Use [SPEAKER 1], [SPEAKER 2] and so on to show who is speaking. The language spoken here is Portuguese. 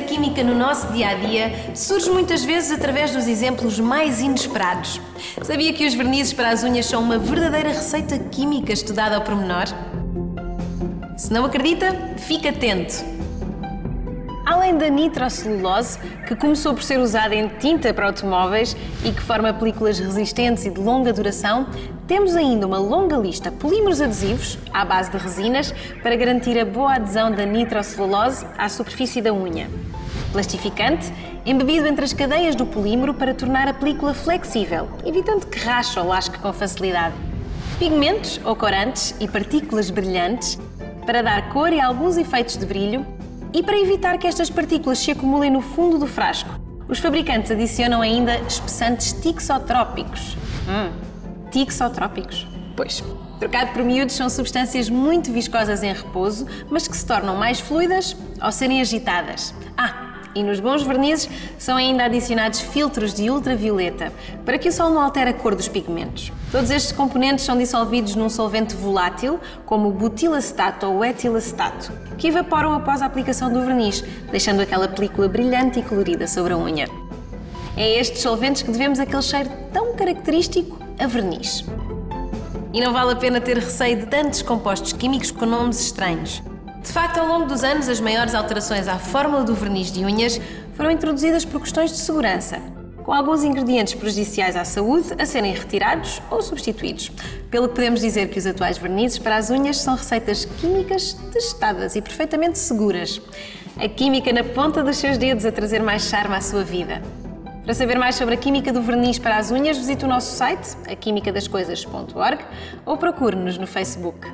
[SPEAKER 1] química no nosso dia a dia surge muitas vezes através dos exemplos mais inesperados. Sabia que os vernizes para as unhas são uma verdadeira receita química estudada ao pormenor? Se não acredita, fique atento! Além da nitrocelulose, que começou por ser usada em tinta para automóveis e que forma películas resistentes e de longa duração, temos ainda uma longa lista de polímeros adesivos, à base de resinas, para garantir a boa adesão da nitrocelulose à superfície da unha. Plastificante, embebido entre as cadeias do polímero para tornar a película flexível, evitando que rache ou lasque com facilidade. Pigmentos ou corantes e partículas brilhantes, para dar cor e alguns efeitos de brilho, e para evitar que estas partículas se acumulem no fundo do frasco, os fabricantes adicionam ainda espessantes tixotrópicos. Hum, tixotrópicos? Pois. Trocado por miúdos, são substâncias muito viscosas em repouso, mas que se tornam mais fluidas ao serem agitadas. Ah, e nos bons vernizes são ainda adicionados filtros de ultravioleta para que o sol não altere a cor dos pigmentos. Todos estes componentes são dissolvidos num solvente volátil, como o butilacetato ou etilacetato, que evaporam após a aplicação do verniz, deixando aquela película brilhante e colorida sobre a unha. É estes solventes que devemos aquele cheiro tão característico a verniz. E não vale a pena ter receio de tantos compostos químicos com nomes estranhos. De facto, ao longo dos anos, as maiores alterações à fórmula do verniz de unhas foram introduzidas por questões de segurança, com alguns ingredientes prejudiciais à saúde a serem retirados ou substituídos. Pelo que podemos dizer que os atuais vernizes para as unhas são receitas químicas testadas e perfeitamente seguras. A química na ponta dos seus dedos a trazer mais charme à sua vida. Para saber mais sobre a química do verniz para as unhas, visite o nosso site, aquimicadascoisas.org ou procure-nos no Facebook.